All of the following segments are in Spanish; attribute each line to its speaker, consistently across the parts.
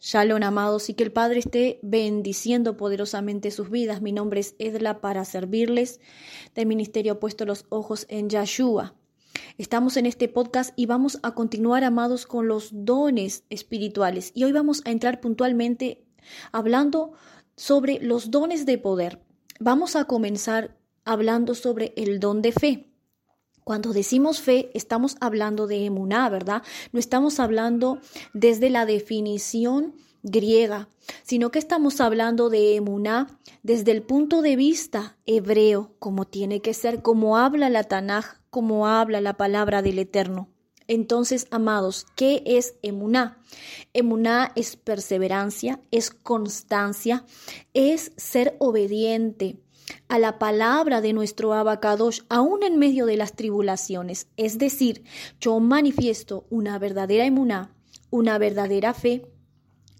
Speaker 1: Shalom, amados, y que el Padre esté bendiciendo poderosamente sus vidas. Mi nombre es Edla para servirles del Ministerio Puesto los Ojos en Yahshua. Estamos en este podcast y vamos a continuar, amados, con los dones espirituales. Y hoy vamos a entrar puntualmente hablando sobre los dones de poder. Vamos a comenzar hablando sobre el don de fe. Cuando decimos fe, estamos hablando de emuná, ¿verdad? No estamos hablando desde la definición griega, sino que estamos hablando de emuná desde el punto de vista hebreo, como tiene que ser, como habla la Tanaj, como habla la palabra del Eterno. Entonces, amados, ¿qué es emuná? Emuná es perseverancia, es constancia, es ser obediente, a la palabra de nuestro abacadosh, aún en medio de las tribulaciones. Es decir, yo manifiesto una verdadera emuná, una verdadera fe,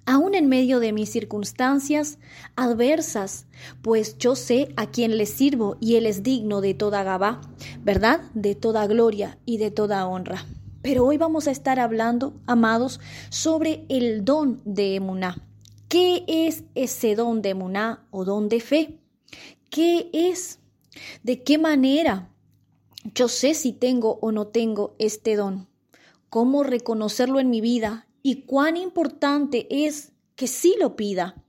Speaker 1: aún en medio de mis circunstancias adversas, pues yo sé a quién le sirvo y él es digno de toda gabá, ¿verdad? De toda gloria y de toda honra. Pero hoy vamos a estar hablando, amados, sobre el don de emuná. ¿Qué es ese don de emuná o don de fe? ¿Qué es? ¿De qué manera yo sé si tengo o no tengo este don? ¿Cómo reconocerlo en mi vida? ¿Y cuán importante es que sí lo pida?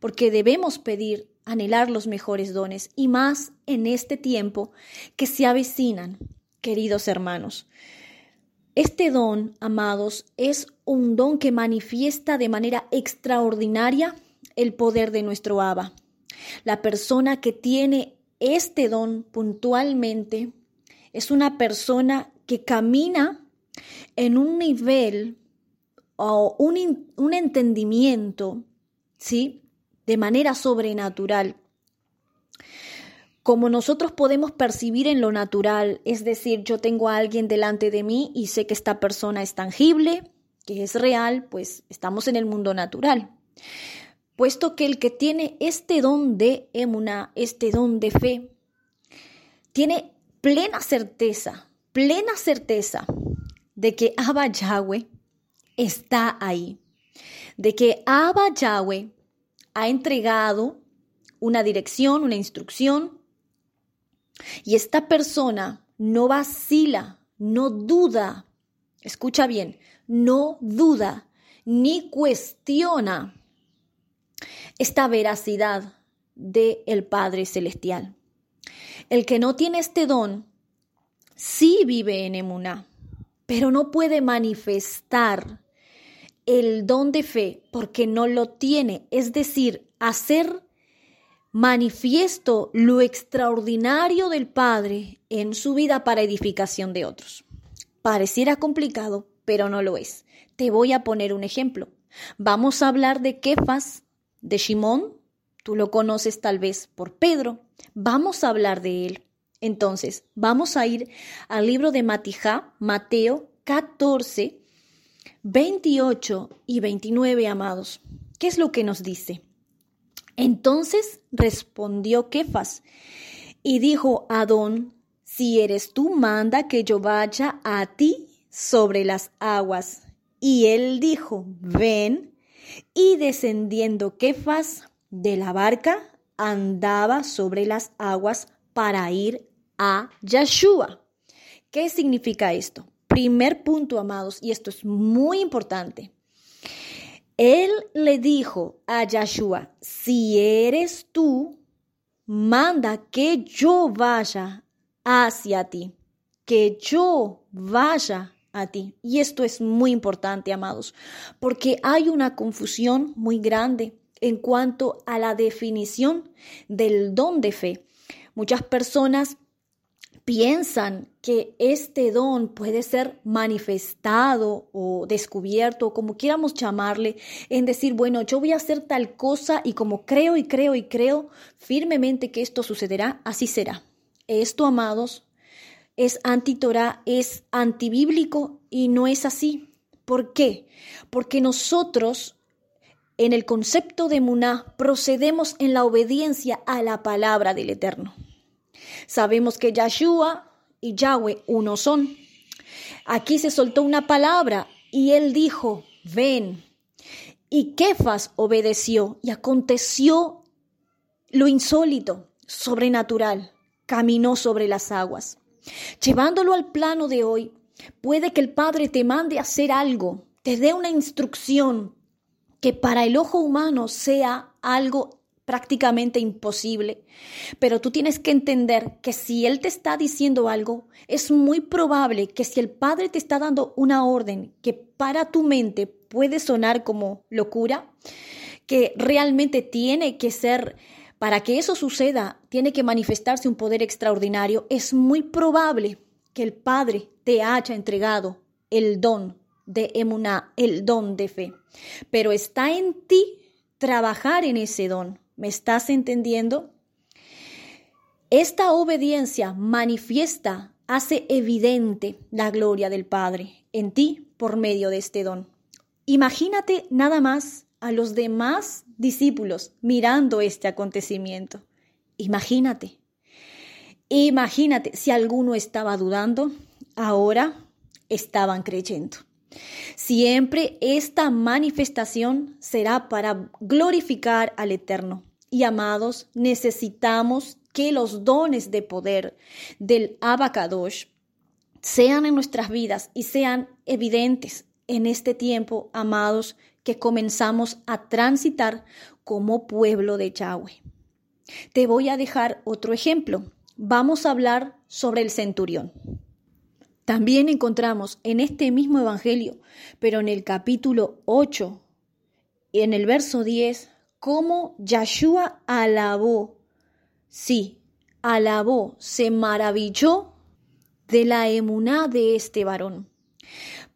Speaker 1: Porque debemos pedir, anhelar los mejores dones y más en este tiempo que se avecinan, queridos hermanos. Este don, amados, es un don que manifiesta de manera extraordinaria el poder de nuestro Abba. La persona que tiene este don puntualmente es una persona que camina en un nivel o un, un entendimiento, ¿sí? De manera sobrenatural. Como nosotros podemos percibir en lo natural, es decir, yo tengo a alguien delante de mí y sé que esta persona es tangible, que es real, pues estamos en el mundo natural puesto que el que tiene este don de emuna, este don de fe, tiene plena certeza, plena certeza de que Abba Yahweh está ahí, de que Abba Yahweh ha entregado una dirección, una instrucción, y esta persona no vacila, no duda, escucha bien, no duda ni cuestiona esta veracidad de el Padre Celestial. El que no tiene este don sí vive en emuná, pero no puede manifestar el don de fe porque no lo tiene, es decir, hacer manifiesto lo extraordinario del Padre en su vida para edificación de otros. Pareciera complicado, pero no lo es. Te voy a poner un ejemplo. Vamos a hablar de Kefas de Shimón, tú lo conoces tal vez por Pedro, vamos a hablar de él. Entonces, vamos a ir al libro de Matijá, Mateo 14, 28 y 29, amados. ¿Qué es lo que nos dice? Entonces respondió Kefas y dijo Adón, si eres tú, manda que yo vaya a ti sobre las aguas. Y él dijo, ven. Y descendiendo Kefas de la barca, andaba sobre las aguas para ir a Yeshua. ¿Qué significa esto? Primer punto, amados, y esto es muy importante. Él le dijo a Yeshua, si eres tú, manda que yo vaya hacia ti, que yo vaya a ti. Y esto es muy importante, amados, porque hay una confusión muy grande en cuanto a la definición del don de fe. Muchas personas piensan que este don puede ser manifestado o descubierto, como quieramos llamarle, en decir, bueno, yo voy a hacer tal cosa y como creo y creo y creo firmemente que esto sucederá, así será. Esto, amados, es antitorá, es antibíblico y no es así. ¿Por qué? Porque nosotros en el concepto de Muná procedemos en la obediencia a la palabra del Eterno. Sabemos que Yahshua y Yahweh uno son. Aquí se soltó una palabra y él dijo, ven. Y Kefas obedeció y aconteció lo insólito, sobrenatural, caminó sobre las aguas. Llevándolo al plano de hoy, puede que el Padre te mande a hacer algo, te dé una instrucción que para el ojo humano sea algo prácticamente imposible. Pero tú tienes que entender que si Él te está diciendo algo, es muy probable que si el Padre te está dando una orden que para tu mente puede sonar como locura, que realmente tiene que ser, para que eso suceda, tiene que manifestarse un poder extraordinario, es muy probable que el Padre te haya entregado el don de emuná, el don de fe. Pero está en ti trabajar en ese don. ¿Me estás entendiendo? Esta obediencia manifiesta, hace evidente la gloria del Padre en ti por medio de este don. Imagínate nada más a los demás discípulos mirando este acontecimiento. Imagínate. Imagínate si alguno estaba dudando, ahora estaban creyendo. Siempre esta manifestación será para glorificar al Eterno. Y amados, necesitamos que los dones de poder del Abacadosh sean en nuestras vidas y sean evidentes en este tiempo, amados, que comenzamos a transitar como pueblo de Yahweh. Te voy a dejar otro ejemplo. Vamos a hablar sobre el centurión. También encontramos en este mismo Evangelio, pero en el capítulo 8, en el verso 10, cómo Yahshua alabó, sí, alabó, se maravilló de la emuná de este varón.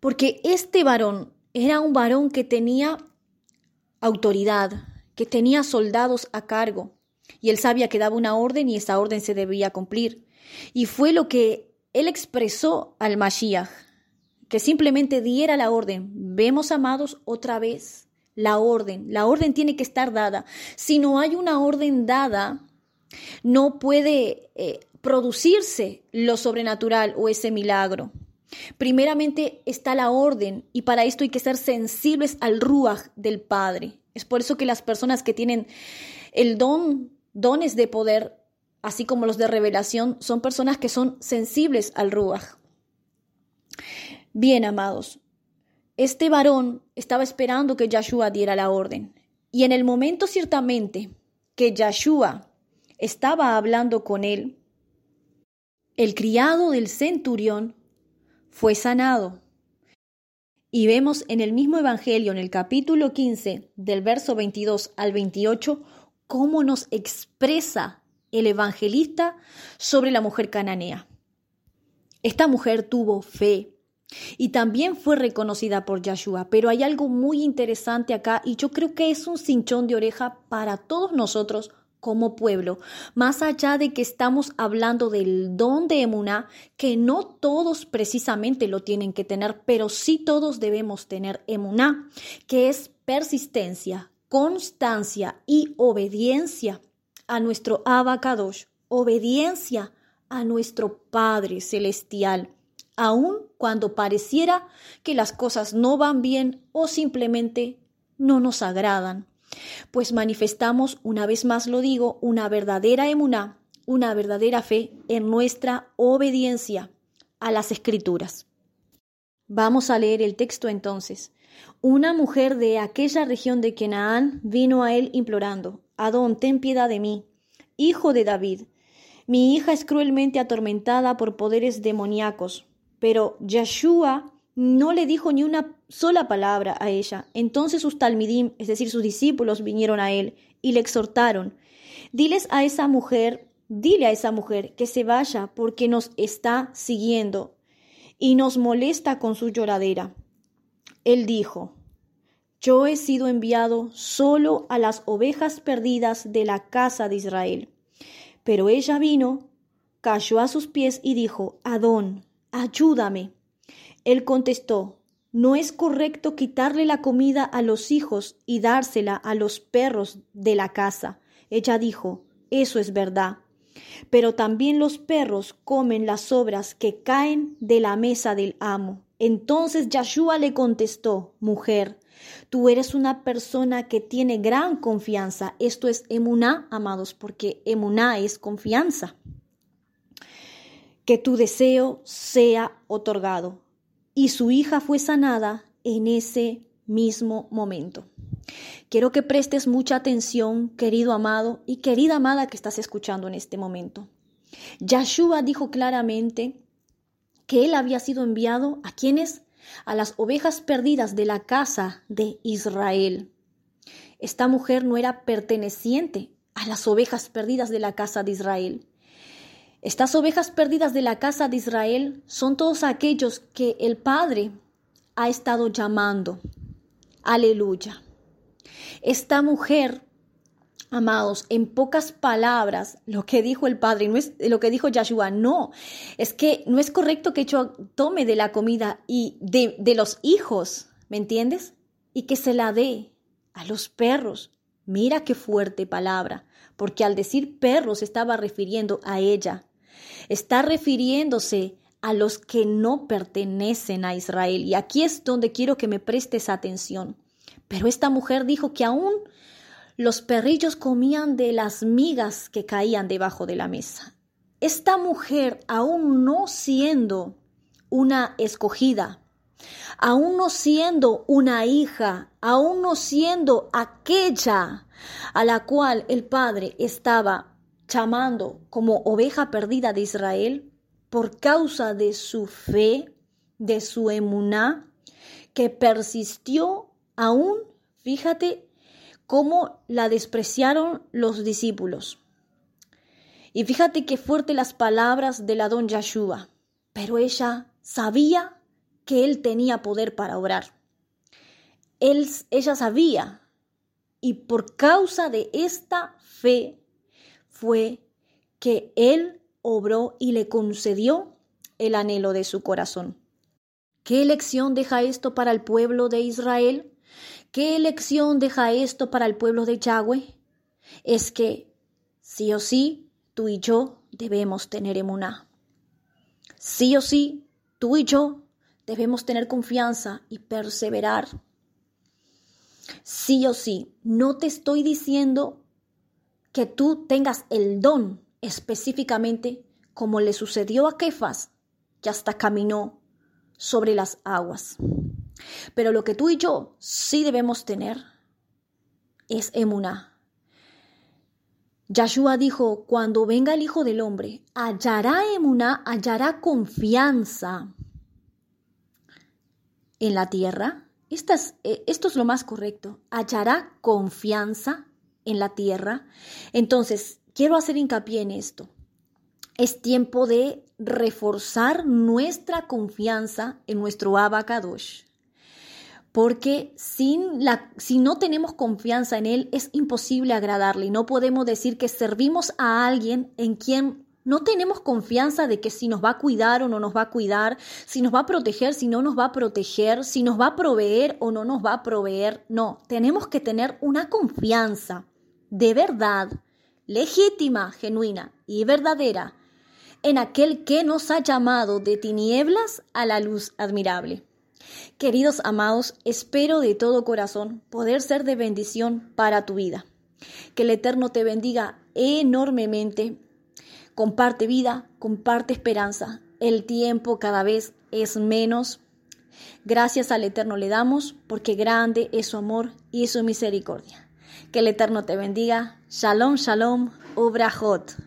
Speaker 1: Porque este varón era un varón que tenía autoridad, que tenía soldados a cargo, y él sabía que daba una orden y esa orden se debía cumplir. Y fue lo que él expresó al Mashiach, que simplemente diera la orden. Vemos, amados, otra vez la orden. La orden tiene que estar dada. Si no hay una orden dada, no puede eh, producirse lo sobrenatural o ese milagro. Primeramente está la orden y para esto hay que ser sensibles al ruach del Padre. Es por eso que las personas que tienen el don, dones de poder, así como los de revelación, son personas que son sensibles al Ruach. Bien, amados, este varón estaba esperando que Yahshua diera la orden. Y en el momento ciertamente que Yahshua estaba hablando con él, el criado del centurión fue sanado. Y vemos en el mismo Evangelio, en el capítulo 15, del verso 22 al 28, cómo nos expresa el evangelista sobre la mujer cananea. Esta mujer tuvo fe y también fue reconocida por Yahshua, pero hay algo muy interesante acá y yo creo que es un cinchón de oreja para todos nosotros como pueblo, más allá de que estamos hablando del don de Emuná, que no todos precisamente lo tienen que tener, pero sí todos debemos tener Emuná, que es persistencia, constancia y obediencia a nuestro Abacadosh, obediencia a nuestro Padre Celestial, aun cuando pareciera que las cosas no van bien o simplemente no nos agradan. Pues manifestamos, una vez más lo digo, una verdadera emuná, una verdadera fe en nuestra obediencia a las escrituras. Vamos a leer el texto entonces. Una mujer de aquella región de Kenaán vino a él implorando, Adón, ten piedad de mí, hijo de David. Mi hija es cruelmente atormentada por poderes demoníacos. Pero Yeshua no le dijo ni una sola palabra a ella. Entonces sus talmidim, es decir, sus discípulos, vinieron a él y le exhortaron. Diles a esa mujer dile a esa mujer que se vaya porque nos está siguiendo y nos molesta con su lloradera. Él dijo, yo he sido enviado solo a las ovejas perdidas de la casa de Israel. Pero ella vino, cayó a sus pies y dijo, Adón, ayúdame. Él contestó, no es correcto quitarle la comida a los hijos y dársela a los perros de la casa. Ella dijo, eso es verdad. Pero también los perros comen las sobras que caen de la mesa del amo. Entonces Yahshua le contestó, mujer, tú eres una persona que tiene gran confianza. Esto es emuná, amados, porque emuná es confianza. Que tu deseo sea otorgado. Y su hija fue sanada en ese mismo momento. Quiero que prestes mucha atención, querido amado y querida amada que estás escuchando en este momento. Yahshua dijo claramente que él había sido enviado a quienes? A las ovejas perdidas de la casa de Israel. Esta mujer no era perteneciente a las ovejas perdidas de la casa de Israel. Estas ovejas perdidas de la casa de Israel son todos aquellos que el Padre ha estado llamando. Aleluya. Esta mujer, amados, en pocas palabras, lo que dijo el Padre, no es lo que dijo Yahshua, no, es que no es correcto que yo tome de la comida y de, de los hijos, ¿me entiendes? Y que se la dé a los perros. Mira qué fuerte palabra, porque al decir perros estaba refiriendo a ella. Está refiriéndose a los que no pertenecen a Israel. Y aquí es donde quiero que me prestes atención. Pero esta mujer dijo que aún los perrillos comían de las migas que caían debajo de la mesa. Esta mujer, aún no siendo una escogida, aún no siendo una hija, aún no siendo aquella a la cual el Padre estaba llamando como oveja perdida de Israel, por causa de su fe, de su emuná, que persistió Aún, fíjate cómo la despreciaron los discípulos. Y fíjate qué fuerte las palabras de la don. Pero ella sabía que él tenía poder para obrar. Él, ella sabía. Y por causa de esta fe fue que él obró y le concedió el anhelo de su corazón. ¿Qué lección deja esto para el pueblo de Israel? ¿Qué lección deja esto para el pueblo de Yahweh? Es que sí o sí, tú y yo debemos tener emuná. Sí o sí, tú y yo debemos tener confianza y perseverar. Sí o sí, no te estoy diciendo que tú tengas el don específicamente como le sucedió a Kefas, que hasta caminó sobre las aguas. Pero lo que tú y yo sí debemos tener es emuná. Yahshua dijo, cuando venga el Hijo del Hombre, hallará emuná, hallará confianza en la tierra. Eh, esto es lo más correcto. Hallará confianza en la tierra. Entonces, quiero hacer hincapié en esto. Es tiempo de reforzar nuestra confianza en nuestro Abacadosh porque sin la, si no tenemos confianza en Él es imposible agradarle. No podemos decir que servimos a alguien en quien no tenemos confianza de que si nos va a cuidar o no nos va a cuidar, si nos va a proteger, si no nos va a proteger, si nos va a proveer o no nos va a proveer. No, tenemos que tener una confianza de verdad, legítima, genuina y verdadera en aquel que nos ha llamado de tinieblas a la luz admirable. Queridos amados, espero de todo corazón poder ser de bendición para tu vida. Que el Eterno te bendiga enormemente. Comparte vida, comparte esperanza. El tiempo cada vez es menos. Gracias al Eterno le damos porque grande es su amor y su misericordia. Que el Eterno te bendiga. Shalom, shalom, obrajot.